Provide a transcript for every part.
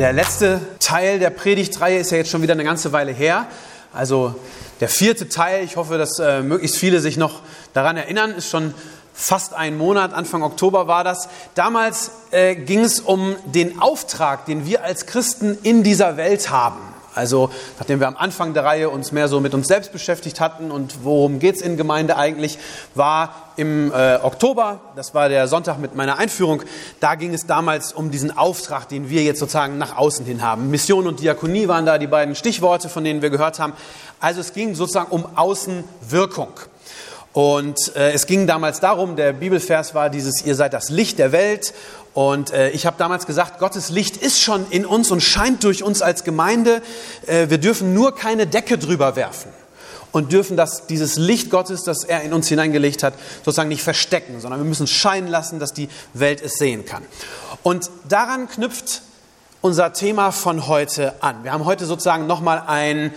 Der letzte Teil der Predigtreihe ist ja jetzt schon wieder eine ganze Weile her. Also der vierte Teil, ich hoffe, dass äh, möglichst viele sich noch daran erinnern, ist schon fast ein Monat, Anfang Oktober war das. Damals äh, ging es um den Auftrag, den wir als Christen in dieser Welt haben. Also nachdem wir am Anfang der Reihe uns mehr so mit uns selbst beschäftigt hatten und worum geht es in Gemeinde eigentlich, war im äh, Oktober, das war der Sonntag mit meiner Einführung, da ging es damals um diesen Auftrag, den wir jetzt sozusagen nach außen hin haben. Mission und Diakonie waren da die beiden Stichworte, von denen wir gehört haben. Also es ging sozusagen um Außenwirkung. Und äh, es ging damals darum, der Bibelvers war dieses, ihr seid das Licht der Welt. Und äh, ich habe damals gesagt, Gottes Licht ist schon in uns und scheint durch uns als Gemeinde. Äh, wir dürfen nur keine Decke drüber werfen und dürfen das, dieses Licht Gottes, das er in uns hineingelegt hat, sozusagen nicht verstecken, sondern wir müssen scheinen lassen, dass die Welt es sehen kann. Und daran knüpft unser Thema von heute an. Wir haben heute sozusagen nochmal ein,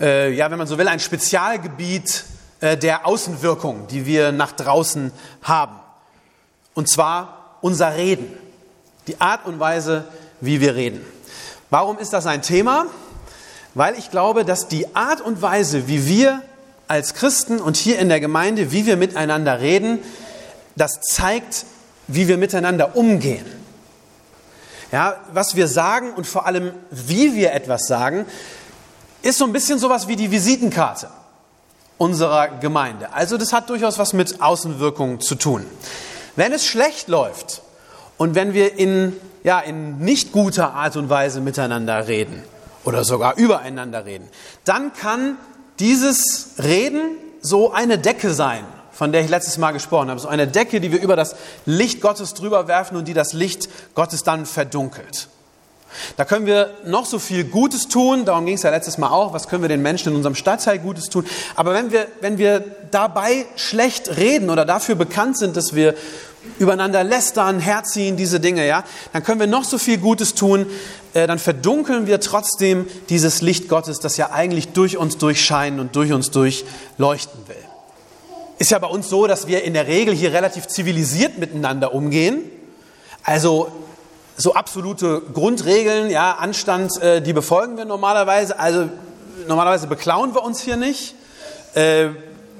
äh, ja, wenn man so will, ein Spezialgebiet äh, der Außenwirkung, die wir nach draußen haben. Und zwar unser Reden, die Art und Weise, wie wir reden. Warum ist das ein Thema? Weil ich glaube, dass die Art und Weise, wie wir als Christen und hier in der Gemeinde, wie wir miteinander reden, das zeigt, wie wir miteinander umgehen. Ja, was wir sagen und vor allem, wie wir etwas sagen, ist so ein bisschen sowas wie die Visitenkarte unserer Gemeinde. Also das hat durchaus was mit Außenwirkungen zu tun. Wenn es schlecht läuft und wenn wir in, ja, in nicht guter Art und Weise miteinander reden oder sogar übereinander reden, dann kann dieses Reden so eine Decke sein, von der ich letztes Mal gesprochen habe. So eine Decke, die wir über das Licht Gottes drüber werfen und die das Licht Gottes dann verdunkelt. Da können wir noch so viel Gutes tun, darum ging es ja letztes Mal auch, was können wir den Menschen in unserem Stadtteil Gutes tun. Aber wenn wir, wenn wir dabei schlecht reden oder dafür bekannt sind, dass wir übereinander lästern, herziehen, diese Dinge, ja, dann können wir noch so viel Gutes tun, äh, dann verdunkeln wir trotzdem dieses Licht Gottes, das ja eigentlich durch uns durchscheinen und durch uns durchleuchten will. Ist ja bei uns so, dass wir in der Regel hier relativ zivilisiert miteinander umgehen. Also so absolute Grundregeln, ja, Anstand, äh, die befolgen wir normalerweise. Also normalerweise beklauen wir uns hier nicht. Äh,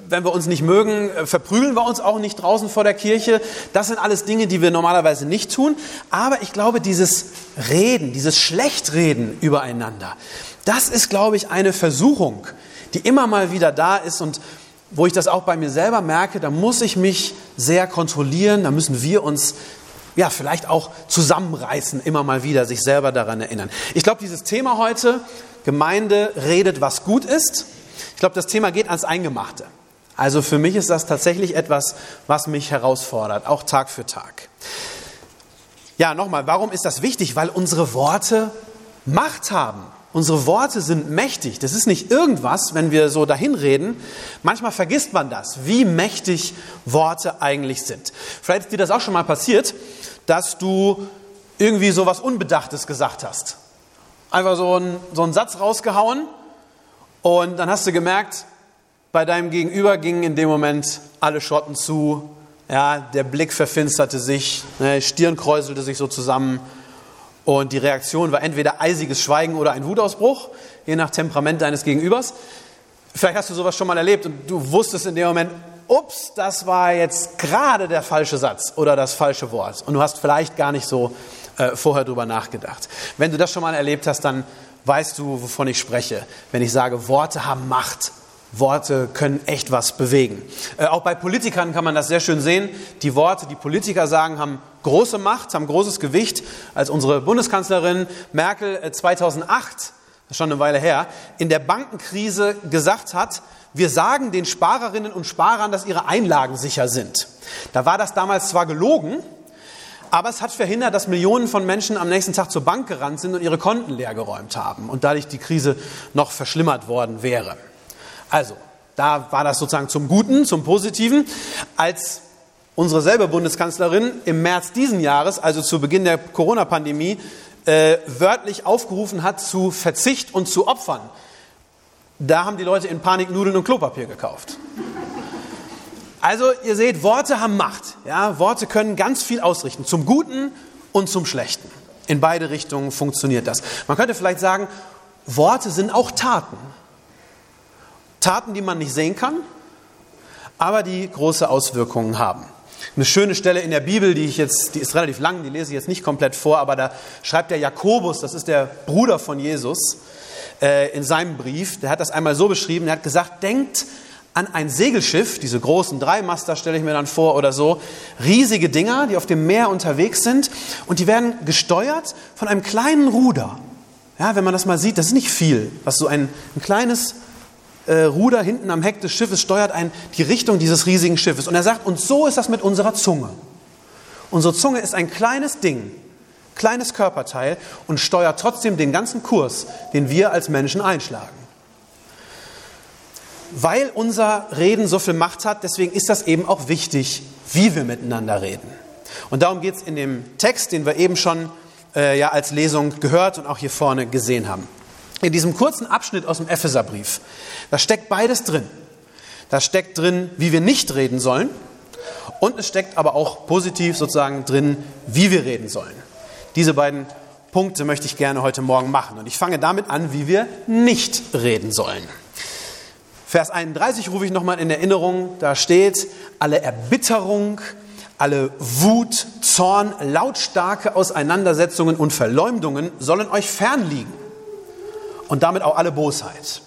wenn wir uns nicht mögen, äh, verprügeln wir uns auch nicht draußen vor der Kirche. Das sind alles Dinge, die wir normalerweise nicht tun. Aber ich glaube, dieses Reden, dieses Schlechtreden übereinander, das ist, glaube ich, eine Versuchung, die immer mal wieder da ist und wo ich das auch bei mir selber merke, da muss ich mich sehr kontrollieren, da müssen wir uns ja, vielleicht auch zusammenreißen, immer mal wieder, sich selber daran erinnern. Ich glaube, dieses Thema heute, Gemeinde redet, was gut ist, ich glaube, das Thema geht ans Eingemachte. Also für mich ist das tatsächlich etwas, was mich herausfordert, auch Tag für Tag. Ja, nochmal, warum ist das wichtig? Weil unsere Worte Macht haben. Unsere Worte sind mächtig. Das ist nicht irgendwas, wenn wir so dahin reden. Manchmal vergisst man das, wie mächtig Worte eigentlich sind. Vielleicht ist dir das auch schon mal passiert, dass du irgendwie so was Unbedachtes gesagt hast. Einfach so, ein, so einen Satz rausgehauen und dann hast du gemerkt, bei deinem Gegenüber gingen in dem Moment alle Schotten zu, ja, der Blick verfinsterte sich, ne, Stirn kräuselte sich so zusammen und die Reaktion war entweder eisiges Schweigen oder ein Wutausbruch, je nach Temperament deines Gegenübers. Vielleicht hast du sowas schon mal erlebt und du wusstest in dem Moment, ups, das war jetzt gerade der falsche Satz oder das falsche Wort. Und du hast vielleicht gar nicht so äh, vorher drüber nachgedacht. Wenn du das schon mal erlebt hast, dann weißt du, wovon ich spreche, wenn ich sage, Worte haben Macht. Worte können echt was bewegen. Äh, auch bei Politikern kann man das sehr schön sehen. Die Worte, die Politiker sagen, haben große Macht, haben großes Gewicht. Als unsere Bundeskanzlerin Merkel 2008, äh, das ist schon eine Weile her, in der Bankenkrise gesagt hat, wir sagen den Sparerinnen und Sparern, dass ihre Einlagen sicher sind. Da war das damals zwar gelogen, Aber es hat verhindert, dass Millionen von Menschen am nächsten Tag zur Bank gerannt sind und ihre Konten leergeräumt haben und dadurch die Krise noch verschlimmert worden wäre. Also, da war das sozusagen zum Guten, zum Positiven. Als unsere selbe Bundeskanzlerin im März diesen Jahres, also zu Beginn der Corona-Pandemie, äh, wörtlich aufgerufen hat zu Verzicht und zu Opfern, da haben die Leute in Panik Nudeln und Klopapier gekauft. Also ihr seht, Worte haben Macht. Ja? Worte können ganz viel ausrichten, zum Guten und zum Schlechten. In beide Richtungen funktioniert das. Man könnte vielleicht sagen, Worte sind auch Taten. Taten, die man nicht sehen kann, aber die große Auswirkungen haben. Eine schöne Stelle in der Bibel, die ich jetzt, die ist relativ lang, die lese ich jetzt nicht komplett vor, aber da schreibt der Jakobus, das ist der Bruder von Jesus, äh, in seinem Brief, der hat das einmal so beschrieben, er hat gesagt, denkt an ein Segelschiff, diese großen Dreimaster stelle ich mir dann vor oder so, riesige Dinger, die auf dem Meer unterwegs sind und die werden gesteuert von einem kleinen Ruder. Ja, wenn man das mal sieht, das ist nicht viel, was so ein, ein kleines äh, Ruder hinten am Heck des Schiffes steuert ein, die Richtung dieses riesigen Schiffes. Und er sagt, und so ist das mit unserer Zunge. Unsere Zunge ist ein kleines Ding, kleines Körperteil und steuert trotzdem den ganzen Kurs, den wir als Menschen einschlagen. Weil unser Reden so viel Macht hat, deswegen ist das eben auch wichtig, wie wir miteinander reden. Und darum geht es in dem Text, den wir eben schon äh, ja, als Lesung gehört und auch hier vorne gesehen haben. In diesem kurzen Abschnitt aus dem Epheserbrief, da steckt beides drin. Da steckt drin, wie wir nicht reden sollen und es steckt aber auch positiv sozusagen drin, wie wir reden sollen. Diese beiden Punkte möchte ich gerne heute Morgen machen und ich fange damit an, wie wir nicht reden sollen. Vers 31 rufe ich nochmal in Erinnerung, da steht, alle Erbitterung, alle Wut, Zorn, lautstarke Auseinandersetzungen und Verleumdungen sollen euch fernliegen und damit auch alle Bosheit.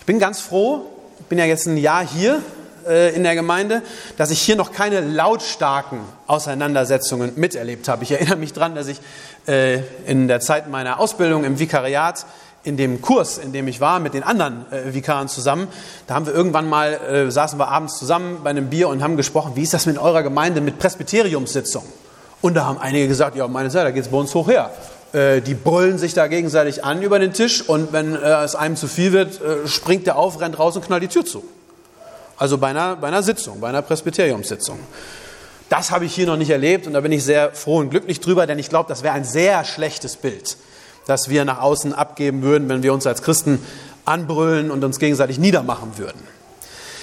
Ich bin ganz froh, ich bin ja jetzt ein Jahr hier äh, in der Gemeinde, dass ich hier noch keine lautstarken Auseinandersetzungen miterlebt habe. Ich erinnere mich daran, dass ich äh, in der Zeit meiner Ausbildung im Vikariat in dem Kurs, in dem ich war, mit den anderen äh, Vikaren zusammen, da haben wir irgendwann mal, äh, saßen wir abends zusammen bei einem Bier und haben gesprochen, wie ist das mit eurer Gemeinde mit Presbyteriumssitzungen? Und da haben einige gesagt, ja, meine Seite, da geht es bei uns hoch her. Äh, die brüllen sich da gegenseitig an über den Tisch und wenn äh, es einem zu viel wird, äh, springt der auf, rennt raus und knallt die Tür zu. Also bei einer, bei einer Sitzung, bei einer Presbyteriumssitzung. Das habe ich hier noch nicht erlebt und da bin ich sehr froh und glücklich drüber, denn ich glaube, das wäre ein sehr schlechtes Bild das wir nach außen abgeben würden, wenn wir uns als Christen anbrüllen und uns gegenseitig niedermachen würden.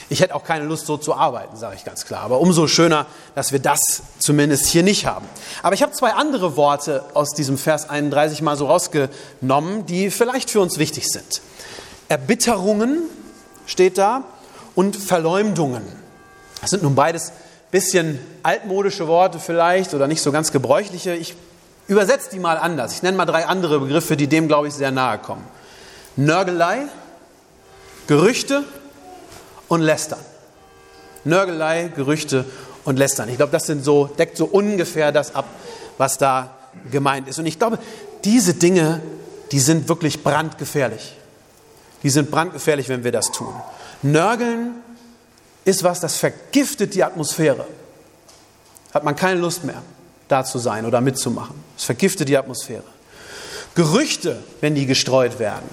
Ich hätte auch keine Lust, so zu arbeiten, sage ich ganz klar. Aber umso schöner, dass wir das zumindest hier nicht haben. Aber ich habe zwei andere Worte aus diesem Vers 31 mal so rausgenommen, die vielleicht für uns wichtig sind. Erbitterungen steht da und Verleumdungen. Das sind nun beides bisschen altmodische Worte vielleicht oder nicht so ganz gebräuchliche. Ich Übersetzt die mal anders. Ich nenne mal drei andere Begriffe, die dem, glaube ich, sehr nahe kommen. Nörgelei, Gerüchte und Lästern. Nörgelei, Gerüchte und Lästern. Ich glaube, das sind so, deckt so ungefähr das ab, was da gemeint ist. Und ich glaube, diese Dinge, die sind wirklich brandgefährlich. Die sind brandgefährlich, wenn wir das tun. Nörgeln ist was, das vergiftet die Atmosphäre. Hat man keine Lust mehr da zu sein oder mitzumachen. Es vergiftet die Atmosphäre. Gerüchte, wenn die gestreut werden,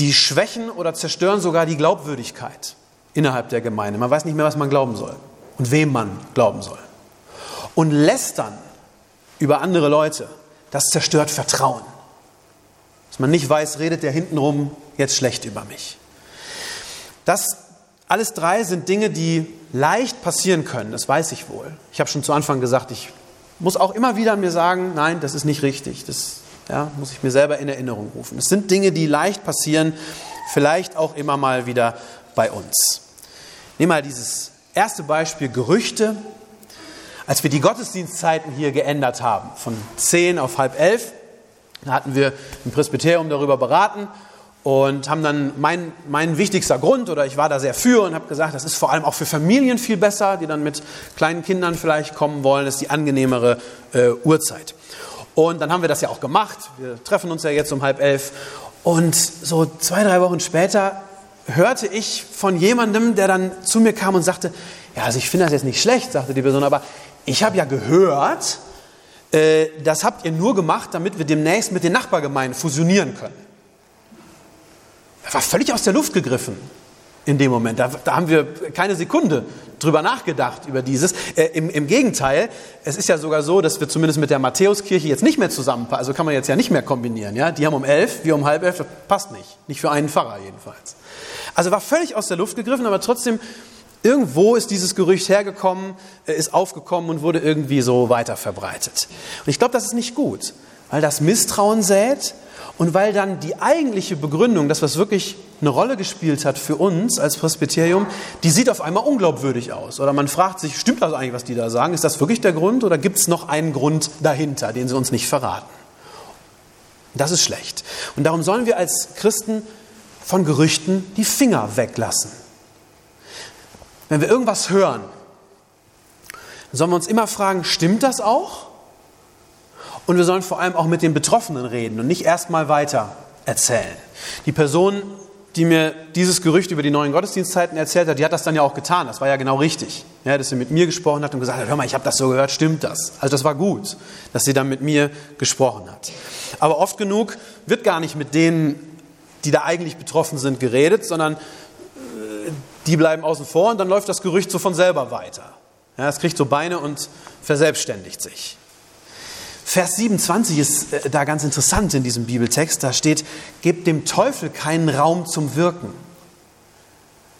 die schwächen oder zerstören sogar die Glaubwürdigkeit innerhalb der Gemeinde. Man weiß nicht mehr, was man glauben soll und wem man glauben soll. Und lästern über andere Leute, das zerstört Vertrauen. Dass man nicht weiß, redet der hintenrum jetzt schlecht über mich. Das alles drei sind Dinge, die leicht passieren können, das weiß ich wohl. Ich habe schon zu Anfang gesagt, ich muss auch immer wieder mir sagen, nein, das ist nicht richtig. Das ja, muss ich mir selber in Erinnerung rufen. Es sind Dinge, die leicht passieren, vielleicht auch immer mal wieder bei uns. Nehmen mal dieses erste Beispiel Gerüchte. Als wir die Gottesdienstzeiten hier geändert haben, von zehn auf halb elf, da hatten wir im Presbyterium darüber beraten und haben dann mein, mein wichtigster Grund oder ich war da sehr für und habe gesagt, das ist vor allem auch für Familien viel besser, die dann mit kleinen Kindern vielleicht kommen wollen, das ist die angenehmere äh, Uhrzeit. Und dann haben wir das ja auch gemacht. Wir treffen uns ja jetzt um halb elf. Und so zwei, drei Wochen später hörte ich von jemandem, der dann zu mir kam und sagte, ja, also ich finde das jetzt nicht schlecht, sagte die Person, aber ich habe ja gehört, äh, das habt ihr nur gemacht, damit wir demnächst mit den Nachbargemeinden fusionieren können. Er war völlig aus der Luft gegriffen in dem Moment. Da, da haben wir keine Sekunde drüber nachgedacht, über dieses. Äh, im, Im Gegenteil, es ist ja sogar so, dass wir zumindest mit der Matthäuskirche jetzt nicht mehr zusammenpassen. Also kann man jetzt ja nicht mehr kombinieren. Ja? Die haben um elf, wir um halb elf. Das passt nicht. Nicht für einen Pfarrer jedenfalls. Also war völlig aus der Luft gegriffen, aber trotzdem, irgendwo ist dieses Gerücht hergekommen, äh, ist aufgekommen und wurde irgendwie so weiter verbreitet. Und ich glaube, das ist nicht gut, weil das Misstrauen sät und weil dann die eigentliche Begründung, das was wirklich eine Rolle gespielt hat für uns als Presbyterium, die sieht auf einmal unglaubwürdig aus. Oder man fragt sich, stimmt das eigentlich, was die da sagen? Ist das wirklich der Grund oder gibt es noch einen Grund dahinter, den sie uns nicht verraten? Das ist schlecht. Und darum sollen wir als Christen von Gerüchten die Finger weglassen. Wenn wir irgendwas hören, sollen wir uns immer fragen, stimmt das auch? Und wir sollen vor allem auch mit den Betroffenen reden und nicht erstmal weiter erzählen. Die Person, die mir dieses Gerücht über die neuen Gottesdienstzeiten erzählt hat, die hat das dann ja auch getan. Das war ja genau richtig. Ja, dass sie mit mir gesprochen hat und gesagt hat, hör mal, ich habe das so gehört, stimmt das? Also das war gut, dass sie dann mit mir gesprochen hat. Aber oft genug wird gar nicht mit denen, die da eigentlich betroffen sind, geredet, sondern äh, die bleiben außen vor und dann läuft das Gerücht so von selber weiter. Ja, es kriegt so Beine und verselbstständigt sich. Vers 27 ist äh, da ganz interessant in diesem Bibeltext. Da steht, gebt dem Teufel keinen Raum zum Wirken.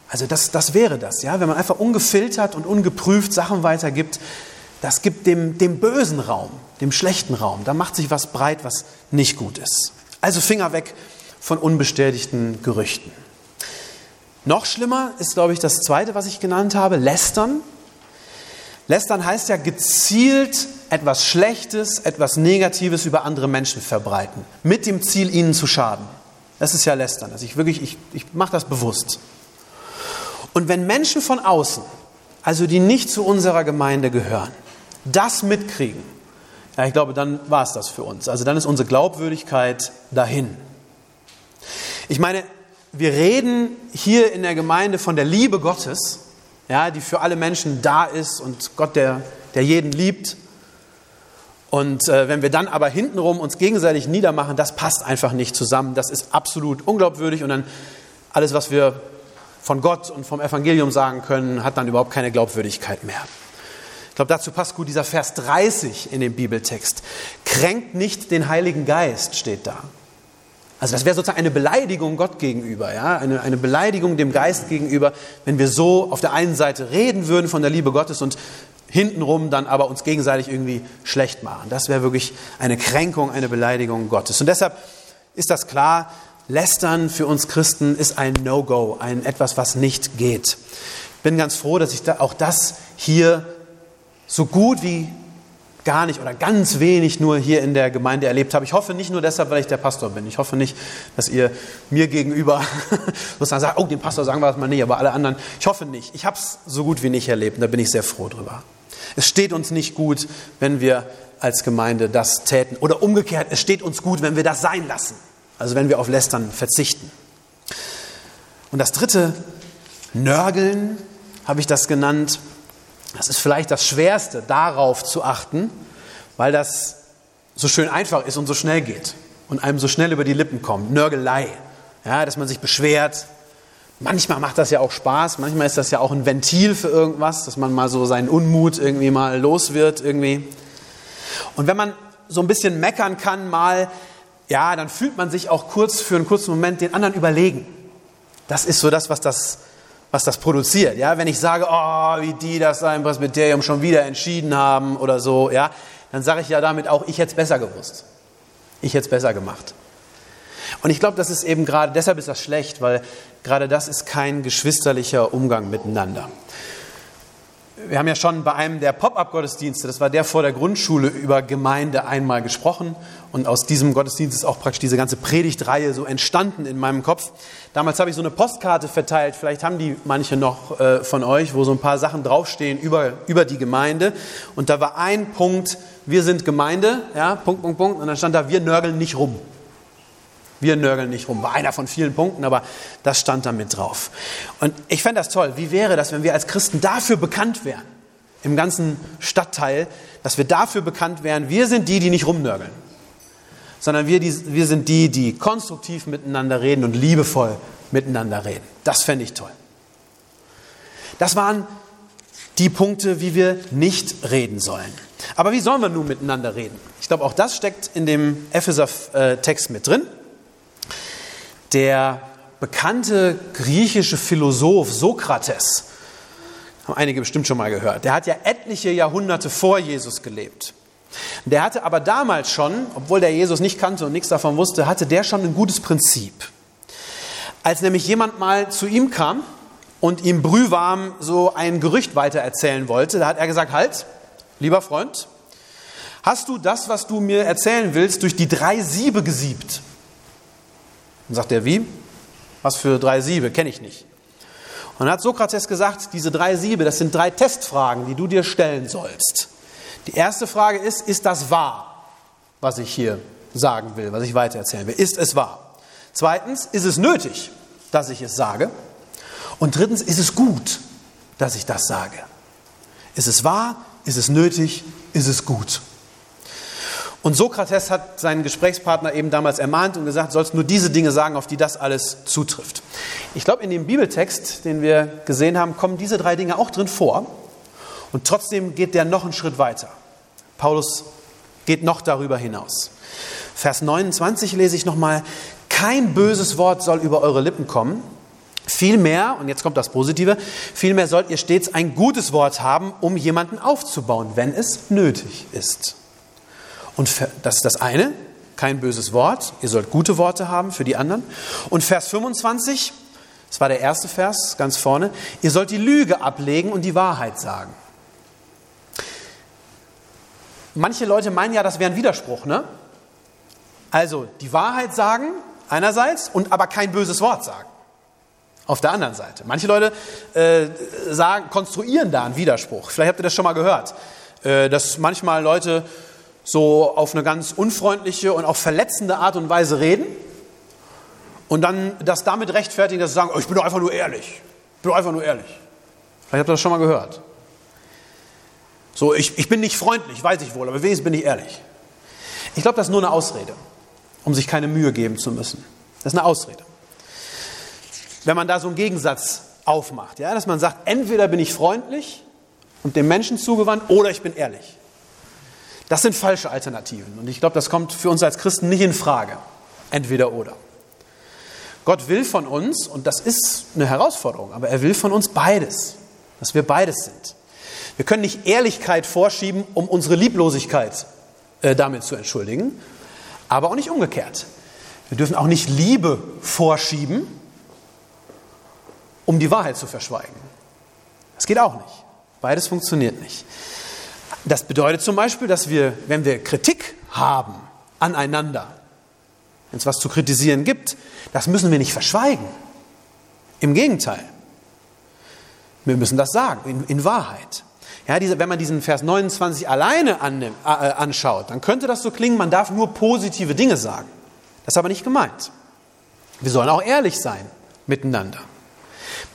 Also das, das wäre das, ja, wenn man einfach ungefiltert und ungeprüft Sachen weitergibt, das gibt dem, dem bösen Raum, dem schlechten Raum. Da macht sich was breit, was nicht gut ist. Also Finger weg von unbestätigten Gerüchten. Noch schlimmer ist, glaube ich, das zweite, was ich genannt habe, lästern. Lästern heißt ja gezielt etwas Schlechtes, etwas Negatives über andere Menschen verbreiten, mit dem Ziel, ihnen zu schaden. Das ist ja Lästern. Also ich wirklich, ich, ich mache das bewusst. Und wenn Menschen von außen, also die nicht zu unserer Gemeinde gehören, das mitkriegen, ja, ich glaube, dann war es das für uns. Also dann ist unsere Glaubwürdigkeit dahin. Ich meine, wir reden hier in der Gemeinde von der Liebe Gottes, ja, die für alle Menschen da ist und Gott, der, der jeden liebt. Und äh, wenn wir dann aber hintenrum uns gegenseitig niedermachen, das passt einfach nicht zusammen. Das ist absolut unglaubwürdig und dann alles, was wir von Gott und vom Evangelium sagen können, hat dann überhaupt keine Glaubwürdigkeit mehr. Ich glaube, dazu passt gut dieser Vers 30 in dem Bibeltext. Kränkt nicht den Heiligen Geist, steht da. Also das wäre sozusagen eine Beleidigung Gott gegenüber, ja? eine, eine Beleidigung dem Geist gegenüber, wenn wir so auf der einen Seite reden würden von der Liebe Gottes und hintenrum dann aber uns gegenseitig irgendwie schlecht machen. Das wäre wirklich eine Kränkung, eine Beleidigung Gottes. Und deshalb ist das klar, Lästern für uns Christen ist ein No-Go, ein etwas, was nicht geht. Ich bin ganz froh, dass ich da auch das hier so gut wie gar nicht oder ganz wenig nur hier in der Gemeinde erlebt habe. Ich hoffe nicht nur deshalb, weil ich der Pastor bin. Ich hoffe nicht, dass ihr mir gegenüber sozusagen sagt, oh, dem Pastor sagen wir das mal nicht, aber alle anderen. Ich hoffe nicht. Ich habe es so gut wie nicht erlebt und da bin ich sehr froh drüber. Es steht uns nicht gut, wenn wir als Gemeinde das täten. Oder umgekehrt, es steht uns gut, wenn wir das sein lassen. Also wenn wir auf Lästern verzichten. Und das dritte, Nörgeln, habe ich das genannt. Das ist vielleicht das Schwerste, darauf zu achten, weil das so schön einfach ist und so schnell geht und einem so schnell über die Lippen kommt. Nörgelei, ja, dass man sich beschwert, Manchmal macht das ja auch Spaß, manchmal ist das ja auch ein Ventil für irgendwas, dass man mal so seinen Unmut irgendwie mal los wird irgendwie. Und wenn man so ein bisschen meckern kann mal, ja, dann fühlt man sich auch kurz für einen kurzen Moment den anderen überlegen. Das ist so das, was das, was das produziert. Ja, wenn ich sage, oh, wie die das im Presbyterium schon wieder entschieden haben oder so, ja, dann sage ich ja damit auch, ich hätte es besser gewusst. Ich hätte es besser gemacht. Und ich glaube, das ist eben gerade, deshalb ist das schlecht, weil gerade das ist kein geschwisterlicher Umgang miteinander. Wir haben ja schon bei einem der Pop-up-Gottesdienste, das war der vor der Grundschule, über Gemeinde einmal gesprochen. Und aus diesem Gottesdienst ist auch praktisch diese ganze Predigtreihe so entstanden in meinem Kopf. Damals habe ich so eine Postkarte verteilt, vielleicht haben die manche noch äh, von euch, wo so ein paar Sachen draufstehen über, über die Gemeinde. Und da war ein Punkt, wir sind Gemeinde, ja, Punkt, Punkt, Punkt. Und dann stand da, wir nörgeln nicht rum. Wir nörgeln nicht rum. War einer von vielen Punkten, aber das stand da mit drauf. Und ich fände das toll. Wie wäre das, wenn wir als Christen dafür bekannt wären? im ganzen Stadtteil, dass wir dafür bekannt wären, wir sind die, die nicht rumnörgeln, sondern wir, die, wir sind die, die konstruktiv miteinander reden und liebevoll miteinander reden. Das fände ich toll. Das waren die Punkte, wie wir nicht reden sollen. Aber wie sollen wir nun miteinander reden? Ich glaube, auch das steckt in dem Epheser-Text mit drin. Der bekannte griechische Philosoph Sokrates, haben einige bestimmt schon mal gehört, der hat ja etliche Jahrhunderte vor Jesus gelebt. Der hatte aber damals schon, obwohl der Jesus nicht kannte und nichts davon wusste, hatte der schon ein gutes Prinzip. Als nämlich jemand mal zu ihm kam und ihm brühwarm so ein Gerücht weitererzählen wollte, da hat er gesagt, halt, lieber Freund, hast du das, was du mir erzählen willst, durch die drei Siebe gesiebt? Dann sagt er, wie? Was für drei Siebe? Kenne ich nicht. Und dann hat Sokrates gesagt, diese drei Siebe, das sind drei Testfragen, die du dir stellen sollst. Die erste Frage ist, ist das wahr, was ich hier sagen will, was ich weitererzählen will? Ist es wahr? Zweitens, ist es nötig, dass ich es sage? Und drittens, ist es gut, dass ich das sage? Ist es wahr? Ist es nötig? Ist es gut? Und Sokrates hat seinen Gesprächspartner eben damals ermahnt und gesagt, sollst nur diese Dinge sagen, auf die das alles zutrifft. Ich glaube, in dem Bibeltext, den wir gesehen haben, kommen diese drei Dinge auch drin vor. Und trotzdem geht der noch einen Schritt weiter. Paulus geht noch darüber hinaus. Vers 29 lese ich nochmal, kein böses Wort soll über eure Lippen kommen. Vielmehr, und jetzt kommt das Positive, vielmehr sollt ihr stets ein gutes Wort haben, um jemanden aufzubauen, wenn es nötig ist. Und das ist das eine, kein böses Wort. Ihr sollt gute Worte haben für die anderen. Und Vers 25, das war der erste Vers ganz vorne, ihr sollt die Lüge ablegen und die Wahrheit sagen. Manche Leute meinen ja, das wäre ein Widerspruch, ne? Also die Wahrheit sagen einerseits und aber kein böses Wort sagen. Auf der anderen Seite. Manche Leute äh, sagen, konstruieren da einen Widerspruch. Vielleicht habt ihr das schon mal gehört, äh, dass manchmal Leute so auf eine ganz unfreundliche und auch verletzende Art und Weise reden und dann das damit rechtfertigen, dass sie sagen, oh, ich bin doch einfach nur ehrlich. Ich bin doch einfach nur ehrlich. Vielleicht habt ihr das schon mal gehört. So, ich, ich bin nicht freundlich, weiß ich wohl, aber wenigstens bin ich ehrlich. Ich glaube, das ist nur eine Ausrede, um sich keine Mühe geben zu müssen. Das ist eine Ausrede. Wenn man da so einen Gegensatz aufmacht, ja, dass man sagt, entweder bin ich freundlich und dem Menschen zugewandt oder ich bin ehrlich. Das sind falsche Alternativen. Und ich glaube, das kommt für uns als Christen nicht in Frage. Entweder oder. Gott will von uns, und das ist eine Herausforderung, aber er will von uns beides, dass wir beides sind. Wir können nicht Ehrlichkeit vorschieben, um unsere Lieblosigkeit äh, damit zu entschuldigen, aber auch nicht umgekehrt. Wir dürfen auch nicht Liebe vorschieben, um die Wahrheit zu verschweigen. Das geht auch nicht. Beides funktioniert nicht. Das bedeutet zum Beispiel, dass wir, wenn wir Kritik haben aneinander, wenn es was zu kritisieren gibt, das müssen wir nicht verschweigen. Im Gegenteil. Wir müssen das sagen, in, in Wahrheit. Ja, diese, wenn man diesen Vers 29 alleine annimmt, äh, anschaut, dann könnte das so klingen, man darf nur positive Dinge sagen. Das ist aber nicht gemeint. Wir sollen auch ehrlich sein miteinander.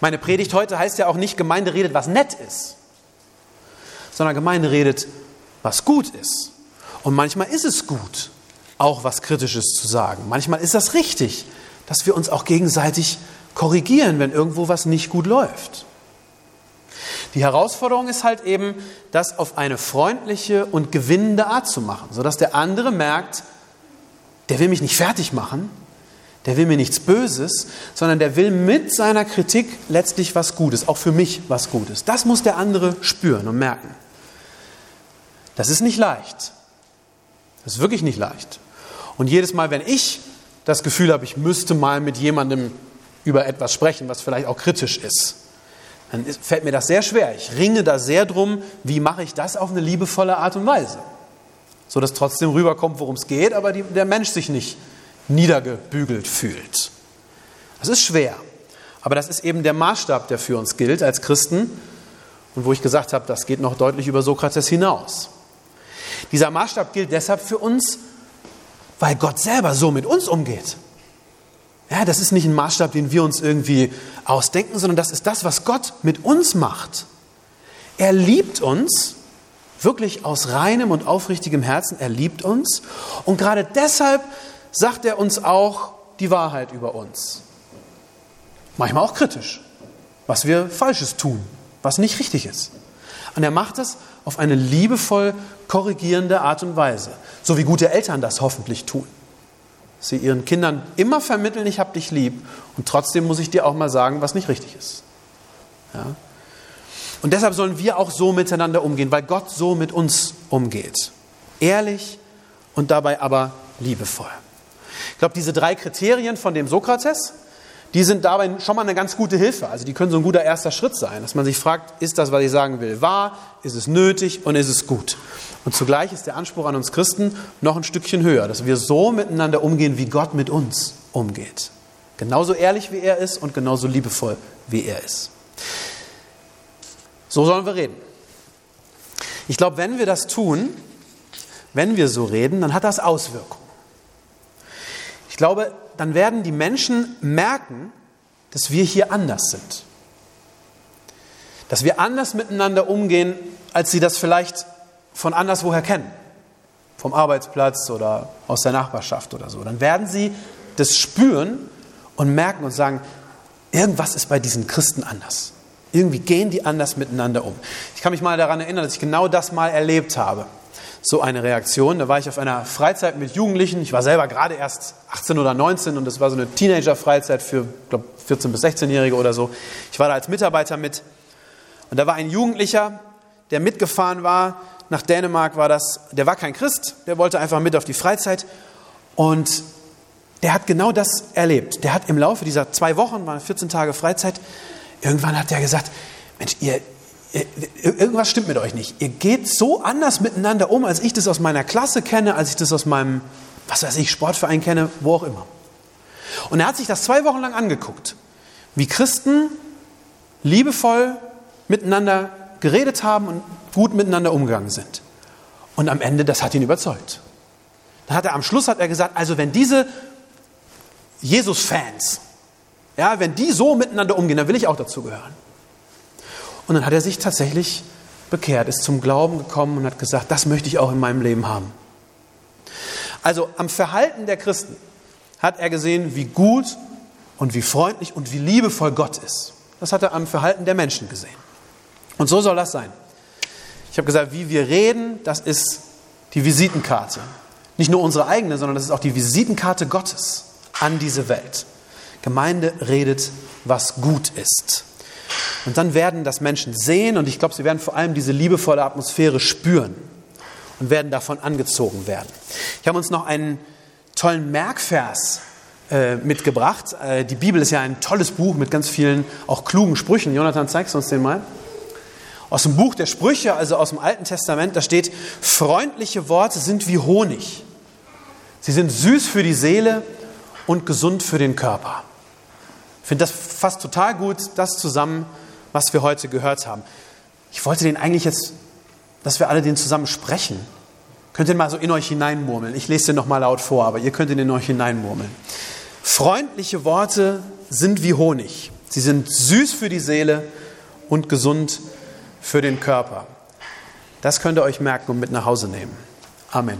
Meine Predigt heute heißt ja auch nicht, Gemeinde redet, was nett ist, sondern Gemeinde redet, was gut ist. Und manchmal ist es gut, auch was Kritisches zu sagen. Manchmal ist das richtig, dass wir uns auch gegenseitig korrigieren, wenn irgendwo was nicht gut läuft. Die Herausforderung ist halt eben, das auf eine freundliche und gewinnende Art zu machen, sodass der andere merkt, der will mich nicht fertig machen, der will mir nichts Böses, sondern der will mit seiner Kritik letztlich was Gutes, auch für mich was Gutes. Das muss der andere spüren und merken. Das ist nicht leicht. Das ist wirklich nicht leicht. Und jedes Mal, wenn ich das Gefühl habe, ich müsste mal mit jemandem über etwas sprechen, was vielleicht auch kritisch ist, dann fällt mir das sehr schwer. Ich ringe da sehr drum, wie mache ich das auf eine liebevolle Art und Weise. So dass trotzdem rüberkommt, worum es geht, aber die, der Mensch sich nicht niedergebügelt fühlt. Das ist schwer. Aber das ist eben der Maßstab, der für uns gilt als Christen und wo ich gesagt habe, das geht noch deutlich über Sokrates hinaus. Dieser Maßstab gilt deshalb für uns, weil Gott selber so mit uns umgeht. Ja, das ist nicht ein Maßstab, den wir uns irgendwie ausdenken, sondern das ist das, was Gott mit uns macht. Er liebt uns, wirklich aus reinem und aufrichtigem Herzen. Er liebt uns. Und gerade deshalb sagt er uns auch die Wahrheit über uns. Manchmal auch kritisch, was wir Falsches tun, was nicht richtig ist. Und er macht es auf eine liebevoll korrigierende Art und Weise, so wie gute Eltern das hoffentlich tun. Sie ihren Kindern immer vermitteln, ich habe dich lieb, und trotzdem muss ich dir auch mal sagen, was nicht richtig ist. Ja? Und deshalb sollen wir auch so miteinander umgehen, weil Gott so mit uns umgeht. Ehrlich und dabei aber liebevoll. Ich glaube, diese drei Kriterien von dem Sokrates, die sind dabei schon mal eine ganz gute Hilfe. Also die können so ein guter erster Schritt sein, dass man sich fragt, ist das, was ich sagen will, wahr, ist es nötig und ist es gut? Und zugleich ist der Anspruch an uns Christen noch ein Stückchen höher, dass wir so miteinander umgehen, wie Gott mit uns umgeht. Genauso ehrlich wie er ist und genauso liebevoll wie er ist. So sollen wir reden. Ich glaube, wenn wir das tun, wenn wir so reden, dann hat das Auswirkungen. Ich glaube, dann werden die Menschen merken, dass wir hier anders sind. Dass wir anders miteinander umgehen, als sie das vielleicht von anderswoher kennen. Vom Arbeitsplatz oder aus der Nachbarschaft oder so. Dann werden sie das spüren und merken und sagen, irgendwas ist bei diesen Christen anders. Irgendwie gehen die anders miteinander um. Ich kann mich mal daran erinnern, dass ich genau das mal erlebt habe so eine Reaktion. Da war ich auf einer Freizeit mit Jugendlichen. Ich war selber gerade erst 18 oder 19 und das war so eine Teenager-Freizeit für, glaube 14 bis 16-Jährige oder so. Ich war da als Mitarbeiter mit. Und da war ein Jugendlicher, der mitgefahren war. Nach Dänemark war das, der war kein Christ, der wollte einfach mit auf die Freizeit. Und der hat genau das erlebt. Der hat im Laufe dieser zwei Wochen, waren 14 Tage Freizeit, irgendwann hat er gesagt, Mensch, ihr, irgendwas stimmt mit euch nicht. Ihr geht so anders miteinander um, als ich das aus meiner Klasse kenne, als ich das aus meinem, was weiß ich, Sportverein kenne, wo auch immer. Und er hat sich das zwei Wochen lang angeguckt, wie Christen liebevoll miteinander geredet haben und gut miteinander umgegangen sind. Und am Ende, das hat ihn überzeugt. Dann hat er am Schluss hat er gesagt, also wenn diese Jesus-Fans, ja, wenn die so miteinander umgehen, dann will ich auch dazu gehören. Und dann hat er sich tatsächlich bekehrt, ist zum Glauben gekommen und hat gesagt, das möchte ich auch in meinem Leben haben. Also am Verhalten der Christen hat er gesehen, wie gut und wie freundlich und wie liebevoll Gott ist. Das hat er am Verhalten der Menschen gesehen. Und so soll das sein. Ich habe gesagt, wie wir reden, das ist die Visitenkarte. Nicht nur unsere eigene, sondern das ist auch die Visitenkarte Gottes an diese Welt. Gemeinde redet, was gut ist. Und dann werden das Menschen sehen und ich glaube, sie werden vor allem diese liebevolle Atmosphäre spüren und werden davon angezogen werden. Ich habe uns noch einen tollen Merkvers äh, mitgebracht. Äh, die Bibel ist ja ein tolles Buch mit ganz vielen auch klugen Sprüchen. Jonathan, zeigst du uns den mal? Aus dem Buch der Sprüche, also aus dem Alten Testament, da steht, freundliche Worte sind wie Honig. Sie sind süß für die Seele und gesund für den Körper. Ich finde, das fasst total gut das zusammen, was wir heute gehört haben. Ich wollte den eigentlich jetzt, dass wir alle den zusammen sprechen. Könnt ihr mal so in euch hineinmurmeln. Ich lese den nochmal laut vor, aber ihr könnt ihn in euch hineinmurmeln. Freundliche Worte sind wie Honig. Sie sind süß für die Seele und gesund für den Körper. Das könnt ihr euch merken und mit nach Hause nehmen. Amen.